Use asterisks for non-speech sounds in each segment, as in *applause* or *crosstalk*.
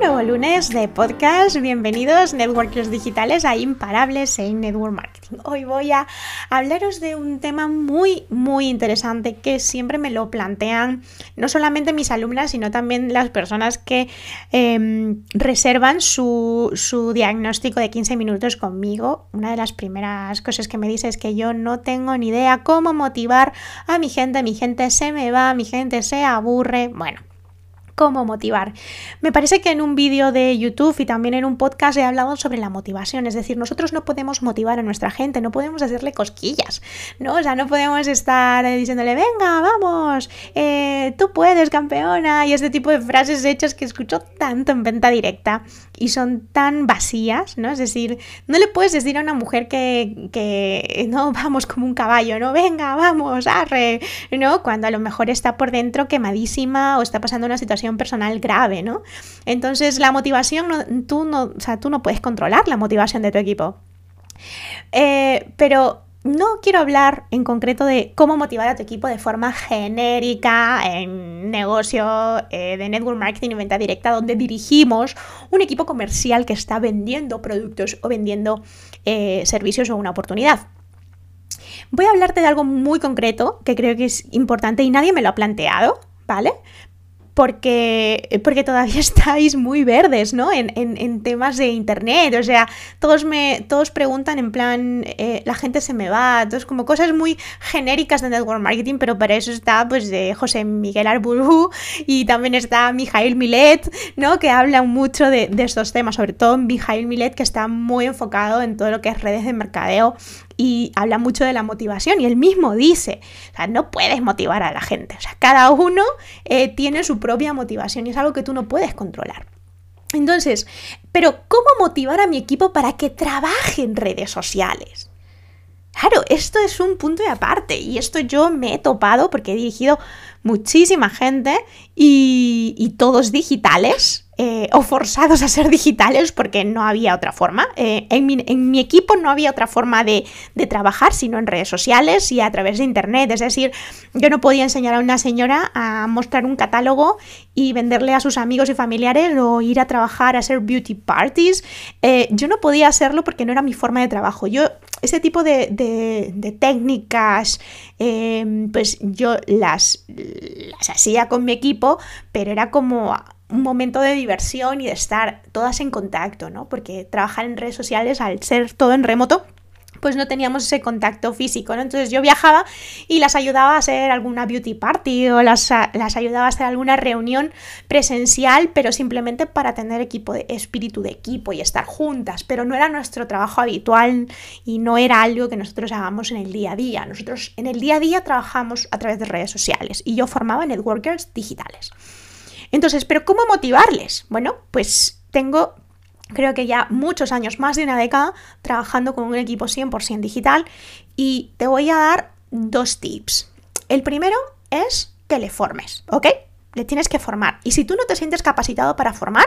Nuevo lunes de podcast. Bienvenidos, networkers digitales, a Imparables en Network Marketing. Hoy voy a hablaros de un tema muy, muy interesante que siempre me lo plantean no solamente mis alumnas, sino también las personas que em, reservan su, su diagnóstico de 15 minutos conmigo. Una de las primeras cosas que me dice es que yo no tengo ni idea cómo motivar a mi gente. Mi gente se me va, mi gente se aburre. Bueno cómo motivar. Me parece que en un vídeo de YouTube y también en un podcast he hablado sobre la motivación, es decir, nosotros no podemos motivar a nuestra gente, no podemos hacerle cosquillas, ¿no? O sea, no podemos estar diciéndole, venga, vamos, eh, tú puedes, campeona, y este tipo de frases hechas que escucho tanto en venta directa y son tan vacías, ¿no? Es decir, no le puedes decir a una mujer que, que no, *laughs* vamos como un caballo, ¿no? Venga, vamos, arre, ¿no? Cuando a lo mejor está por dentro quemadísima o está pasando una situación personal grave, ¿no? Entonces la motivación, tú, no, o sea, tú no puedes controlar la motivación de tu equipo. Eh, pero no quiero hablar en concreto de cómo motivar a tu equipo de forma genérica en negocio eh, de network marketing y venta directa, donde dirigimos un equipo comercial que está vendiendo productos o vendiendo eh, servicios o una oportunidad. Voy a hablarte de algo muy concreto que creo que es importante y nadie me lo ha planteado, ¿vale? Porque, porque todavía *laughs* estáis muy verdes, ¿no? En, temas de internet. O sea, todos me, todos preguntan en plan, eh, la gente se me va, entonces como cosas muy genéricas de network marketing, pero para eso está pues de José Miguel Arburu y también está Mijail Milet, ¿no? Que habla mucho de, de estos temas, sobre todo Mijail Milet, que está muy enfocado en todo lo que es redes de mercadeo y habla mucho de la motivación y él mismo dice, o sea, no puedes motivar a la gente, o sea, cada uno eh, tiene su propia motivación y es algo que tú no puedes controlar. Entonces, pero ¿cómo motivar a mi equipo para que trabaje en redes sociales? Claro, esto es un punto de aparte y esto yo me he topado porque he dirigido muchísima gente y, y todos digitales, eh, o forzados a ser digitales porque no había otra forma. Eh, en, mi, equipo no había otra forma de, trabajar sino en redes sociales y a través de internet. Es decir, yo no podía enseñar a una señora a mostrar un catálogo y venderle a sus amigos y familiares o ir a trabajar a hacer beauty parties. Eh, yo no podía hacerlo porque no era mi forma de trabajo. Yo ese tipo de, técnicas, pues yo las, las hacía con mi equipo, pero era como un momento de diversión y de estar todas en contacto, ¿no? Porque trabajar en redes sociales, al ser todo en remoto, pues no teníamos ese contacto físico, ¿no? Entonces yo viajaba y las ayudaba a hacer alguna beauty party o las, las, ayudaba a hacer alguna reunión presencial, pero simplemente para tener equipo de espíritu de equipo y estar juntas, pero no era nuestro trabajo habitual y no era algo que nosotros hagamos en el día a día. Nosotros en el día a día trabajamos a través de redes sociales y yo formaba networkers digitales. Entonces, ¿pero cómo motivarles? Bueno, pues tengo creo que ya muchos años, más de una década, trabajando con un equipo 100% digital y te voy a dar dos tips. El primero es que le formes, ¿ok? Le tienes que formar. Y si tú no te sientes capacitado para formar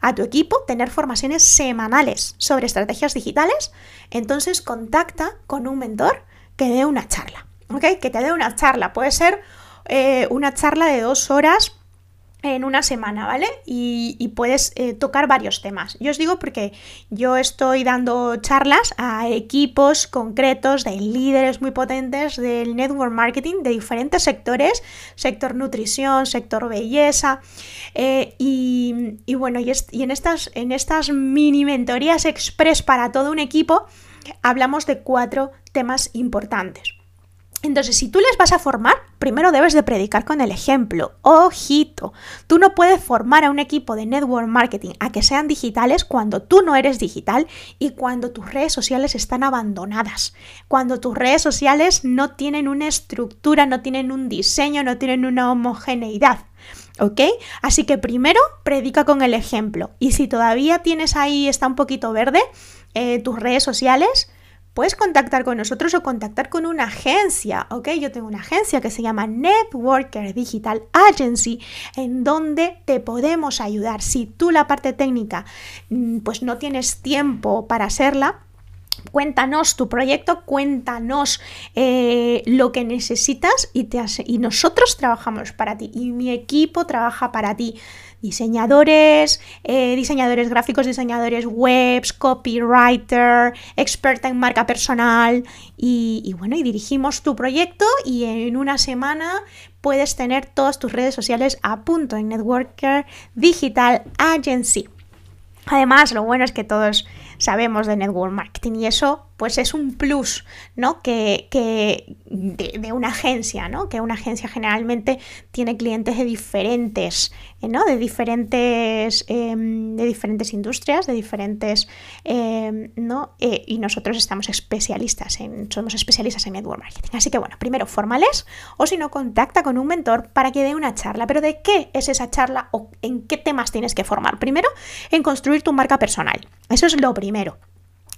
a tu equipo, tener formaciones semanales sobre estrategias digitales, entonces contacta con un mentor que dé una charla, ¿ok? Que te dé una charla. Puede ser eh, una charla de dos horas en una semana, ¿vale? Y, puedes eh, tocar varios temas. Yo os digo porque yo estoy dando charlas a equipos concretos de líderes muy potentes del network marketing de diferentes sectores, sector nutrición, sector belleza, eh, y, bueno, y, en, estas, en estas mini mentorías express para todo un equipo, hablamos de cuatro temas importantes. Entonces, si tú les vas a formar, primero debes de predicar con el ejemplo. Ojito, tú no puedes formar a un equipo de network marketing a que sean digitales cuando tú no eres digital y cuando tus redes sociales están abandonadas, cuando tus redes sociales no tienen una estructura, no tienen un diseño, no tienen una homogeneidad. ¿Ok? Así que primero predica con el ejemplo. Y si todavía tienes ahí, está un poquito verde, eh, tus redes sociales, puedes contactar con nosotros o contactar con una agencia, ¿ok? Yo tengo una agencia que se llama Networker Digital Agency, en donde te podemos ayudar. Si tú la parte técnica, mm, pues no tienes tiempo para hacerla, Cuéntanos tu proyecto, cuéntanos eh, lo que necesitas y, nosotros trabajamos para ti y mi equipo trabaja para ti diseñadores, eh, diseñadores gráficos, diseñadores webs, copywriter, experta en marca personal y, bueno, y dirigimos tu proyecto y en una semana puedes tener todas tus redes sociales a punto en Networker Digital Agency. Además, lo bueno es que todos sabemos de network marketing y eso pues es un plus, ¿no? Que, de, una agencia, ¿no? Que una agencia generalmente tiene clientes de diferentes, eh, ¿no? De diferentes, em, de diferentes industrias, de diferentes, em, ¿no? Eh, y nosotros estamos especialistas en, somos especialistas en network marketing. Así que bueno, primero formales o si no, contacta con un mentor para que dé una charla. Pero ¿de qué es esa charla o en qué temas tienes que formar? Primero, en construir tu marca personal. Eso es lo primero.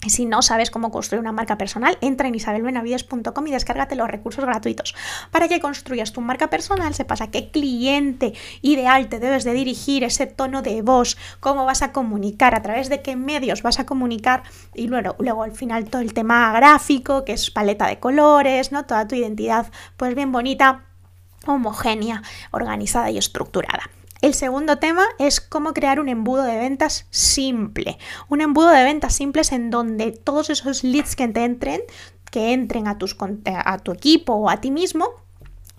Si no sabes cómo construir una marca personal, entra en isabelbenavides.com y descárgate los recursos gratuitos para que construyas tu marca personal, sepas a qué cliente ideal te debes de dirigir, ese tono de voz, cómo vas a comunicar, a través de qué medios vas a comunicar y luego, luego al final todo el tema gráfico, que es paleta de colores, ¿no? Toda tu identidad pues bien bonita homogénea, organizada y estructurada. El segundo tema es cómo crear un embudo de ventas simple. Un embudo de ventas simples en donde todos esos leads que te entren, que entren a, tus, a tu equipo o a ti mismo,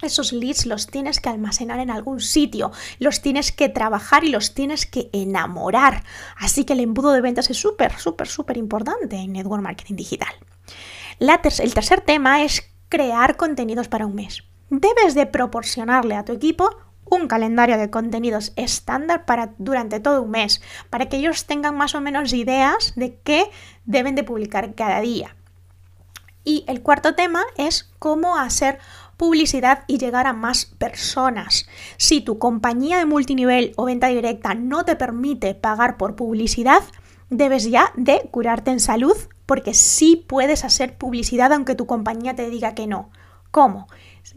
esos leads los tienes que almacenar en algún sitio, los tienes que trabajar y los tienes que enamorar. Así que el embudo de ventas es súper, súper, súper importante en Network Marketing Digital. el tercer tema es crear contenidos para un mes. Debes de proporcionarle a tu equipo un calendario de contenidos estándar para durante todo un mes, para que ellos tengan más o menos ideas de qué deben de publicar cada día. Y el cuarto tema es cómo hacer publicidad y llegar a más personas. Si tu compañía de multinivel o venta directa no te permite pagar por publicidad, debes ya de curarte en salud porque sí puedes hacer publicidad aunque tu compañía te diga que no. ¿Cómo?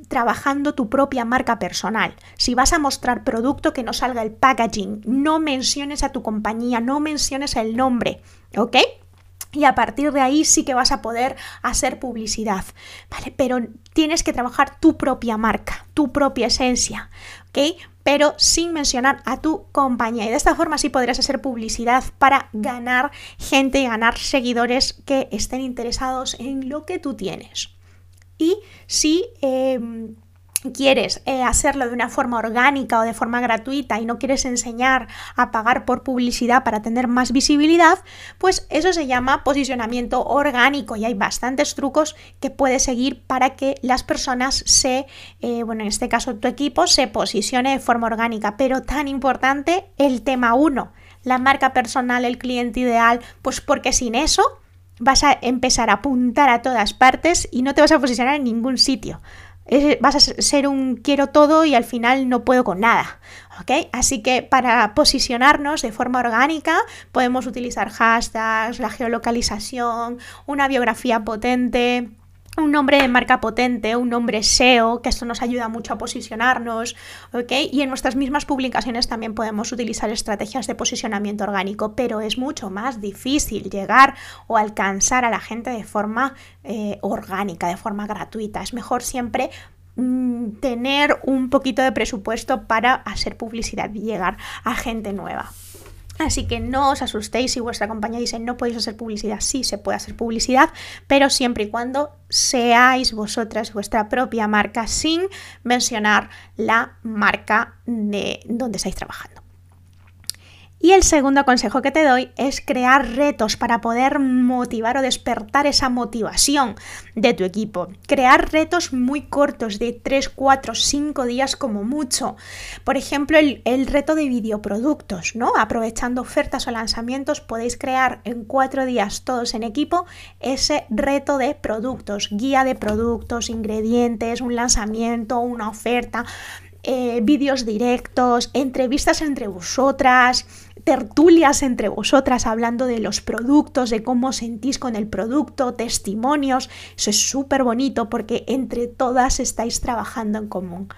Trabajando tu propia marca personal. Si vas a mostrar producto que no salga el packaging, no menciones a tu compañía, no menciones el nombre, ¿ok? Y a partir de ahí sí que vas a poder hacer publicidad, ¿vale? Pero tienes que trabajar tu propia marca, tu propia esencia, ¿ok? Pero sin mencionar a tu compañía. Y de esta forma sí podrás hacer publicidad para ganar gente ganar seguidores que estén interesados en lo que tú tienes. Y si em, quieres eh, hacerlo de una forma orgánica o de forma gratuita y no quieres enseñar a pagar por publicidad para tener más visibilidad, pues eso se llama posicionamiento orgánico y hay bastantes trucos que puedes seguir para que las personas se, eh, bueno, en este caso tu equipo, se posicione de forma orgánica. Pero tan importante el tema 1, la marca personal, el cliente ideal, pues porque sin eso vas a empezar a apuntar a todas partes y no te vas a posicionar en ningún sitio. Vas a ser un quiero todo y al final no puedo con nada. ¿ok? Así que para posicionarnos de forma orgánica podemos utilizar hashtags, la geolocalización, una biografía potente, un nombre de marca potente, un nombre SEO, que esto nos ayuda mucho a posicionarnos, ¿ok? Y en nuestras mismas publicaciones también podemos utilizar estrategias de posicionamiento orgánico, pero es mucho más difícil llegar o alcanzar a la gente de forma eh, orgánica, de forma gratuita. Es mejor siempre mm, tener un poquito de presupuesto para hacer publicidad y llegar a gente nueva. Así que no os asustéis si vuestra compañía dice no podéis hacer publicidad. Sí, se puede hacer publicidad, pero siempre y cuando seáis vosotras vuestra propia marca sin mencionar la marca de donde estáis trabajando. Y el segundo consejo que te doy es crear retos para poder motivar o despertar esa motivación de tu equipo. Crear retos muy cortos de 3, 4, 5 días como mucho. Por ejemplo, el, reto de videoproductos, ¿no? Aprovechando ofertas o lanzamientos, podéis crear en 4 días todos en equipo ese reto de productos, guía de productos, ingredientes, un lanzamiento, una oferta. Eh, vídeos directos, entrevistas entre vosotras, tertulias entre vosotras hablando de los productos, de cómo sentís con el producto, testimonios. Eso es súper bonito porque entre todas estáis trabajando en común.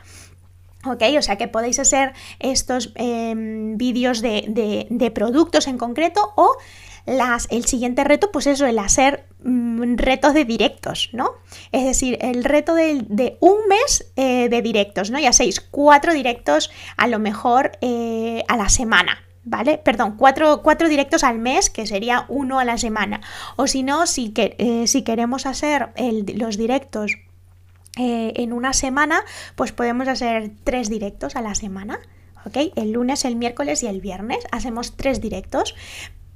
¿Ok? O sea que podéis hacer estos em, vídeos de, productos en concreto o las, el siguiente reto, pues eso, el hacer mm, retos de directos, ¿no? Es decir, el reto de, un mes eh, de directos, ¿no? Ya seis, cuatro directos a lo mejor eh, a la semana, ¿vale? Perdón, cuatro, directos al mes, que sería uno a la semana. O si no, si, que, eh, si queremos hacer los directos eh, en una semana, pues podemos hacer tres directos a la semana. ¿Ok? El lunes, el miércoles y el viernes hacemos tres directos,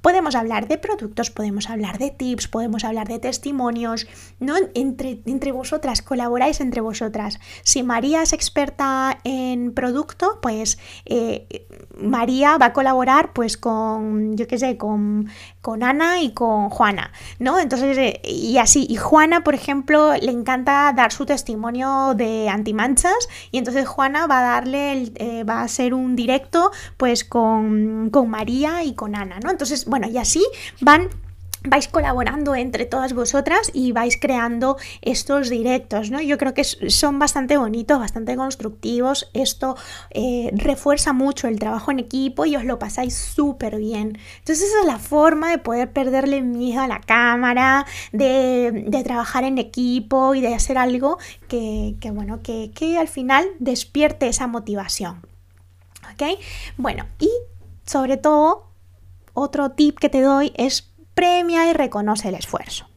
Podemos hablar de productos, podemos hablar de tips, podemos hablar de testimonios, ¿no? Entre, vosotras, colaboráis entre vosotras. Si María es experta en producto, pues eh, María va a colaborar pues con, yo qué sé, con, con Ana y con Juana, ¿no? Entonces, eh, y así, y Juana, por ejemplo, le encanta dar su testimonio de antimanchas y entonces Juana va a darle, eh, va a hacer un directo pues con, con María y con Ana, ¿no? Entonces, bueno, y así van vais colaborando entre todas vosotras y vais creando estos directos, ¿no? Yo creo que son bastante bonitos, bastante constructivos. Esto eh, refuerza mucho el trabajo en equipo y os lo pasáis súper bien. Entonces esa es la forma de poder perderle miedo a la cámara, de, trabajar en equipo y de hacer algo que, bueno, que, que al final despierte esa motivación. ¿Ok? Bueno, y sobre todo otro tip que te doy es premia y reconoce el esfuerzo.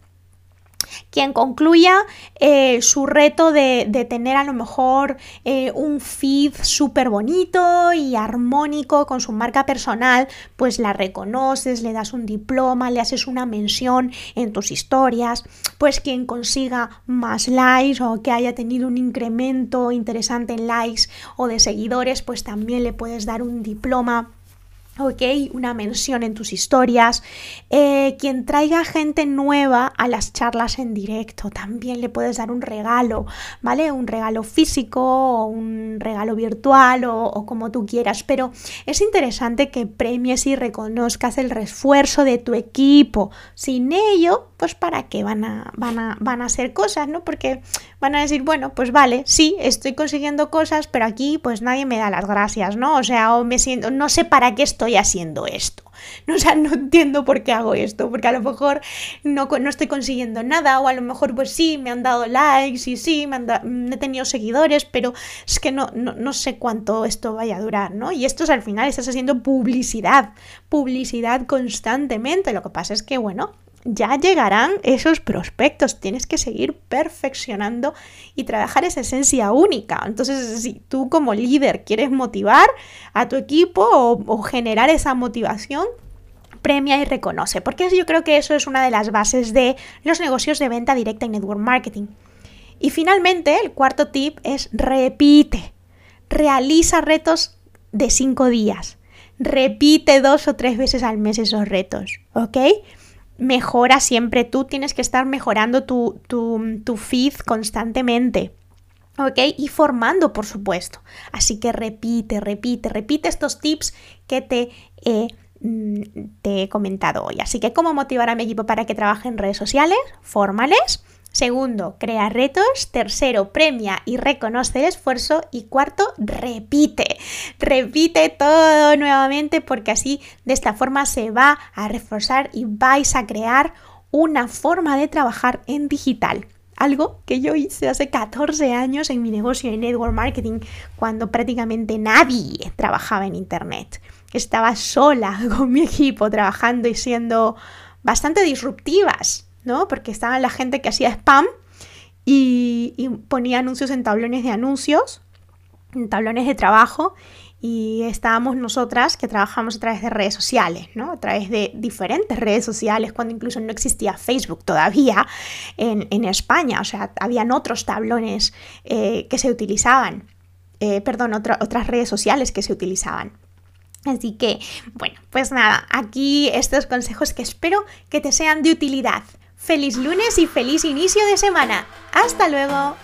Quien concluya eh, su reto de, tener a lo mejor eh, un feed súper bonito y armónico con su marca personal, pues la reconoces, le das un diploma, le haces una mención en tus historias, pues quien consiga más likes o que haya tenido un incremento interesante en likes o de seguidores, pues también le puedes dar un diploma ¿ok? Una mención en tus historias. Eh, quien traiga gente nueva a las charlas en directo, también le puedes dar un regalo, ¿vale? Un regalo físico o un regalo virtual o, como tú quieras, pero es interesante que premies y reconozcas el refuerzo de tu equipo. Sin ello, pues para qué van a, van a, van a hacer cosas, ¿no? Porque van a decir, bueno, pues vale, sí, estoy consiguiendo cosas, pero aquí pues nadie me da las gracias, ¿no? O sea, o me siento, no sé para qué estoy haciendo esto. No, *laughs* o sea, no entiendo por qué hago esto, porque a lo mejor no, no estoy consiguiendo nada, o a lo mejor pues sí, me han dado likes y sí, me han he tenido seguidores, pero es que no, no, no sé cuánto esto vaya a durar, ¿no? Y esto es al final, estás haciendo publicidad, publicidad constantemente. Lo que pasa es que, bueno, ya llegarán esos prospectos. Tienes que seguir perfeccionando y trabajar esa esencia única. Entonces, si tú como líder quieres motivar a tu equipo o, generar esa motivación, premia y reconoce. Porque yo creo que eso es una de las bases de los negocios de venta directa y network marketing. Y finalmente, el cuarto tip es repite. Realiza retos de cinco días. Repite dos o tres veces al mes esos retos. ¿Ok? Mejora siempre. Tú tienes que estar mejorando tu, tu, feed constantemente. ¿ok? Y formando, por supuesto. Así que repite, repite, repite estos tips que te he, mm, te he comentado hoy. Así que, ¿cómo motivar a mi equipo para que trabaje en redes sociales? Fórmales. Segundo, crea retos. Tercero, premia y reconoce el esfuerzo. Y cuarto, repite. Repite todo nuevamente porque así de esta forma se va a reforzar y vais a crear una forma de trabajar en digital. Algo que yo hice hace 14 años en mi negocio de network marketing cuando prácticamente nadie trabajaba en Internet. Estaba sola *laughs* con mi equipo trabajando y siendo bastante disruptivas ¿no? Porque estaba la gente que hacía spam y, ponía anuncios en tablones de anuncios, en tablones de trabajo, y estábamos nosotras que trabajamos a través de redes sociales, ¿no? A través de diferentes redes sociales, cuando incluso no existía Facebook todavía en, España, o sea, habían otros tablones eh, que se utilizaban, eh, perdón, otras redes sociales que se utilizaban. Así que, bueno, pues nada, aquí estos consejos que espero que te sean de utilidad. Feliz lunes y feliz inicio de semana. Hasta luego.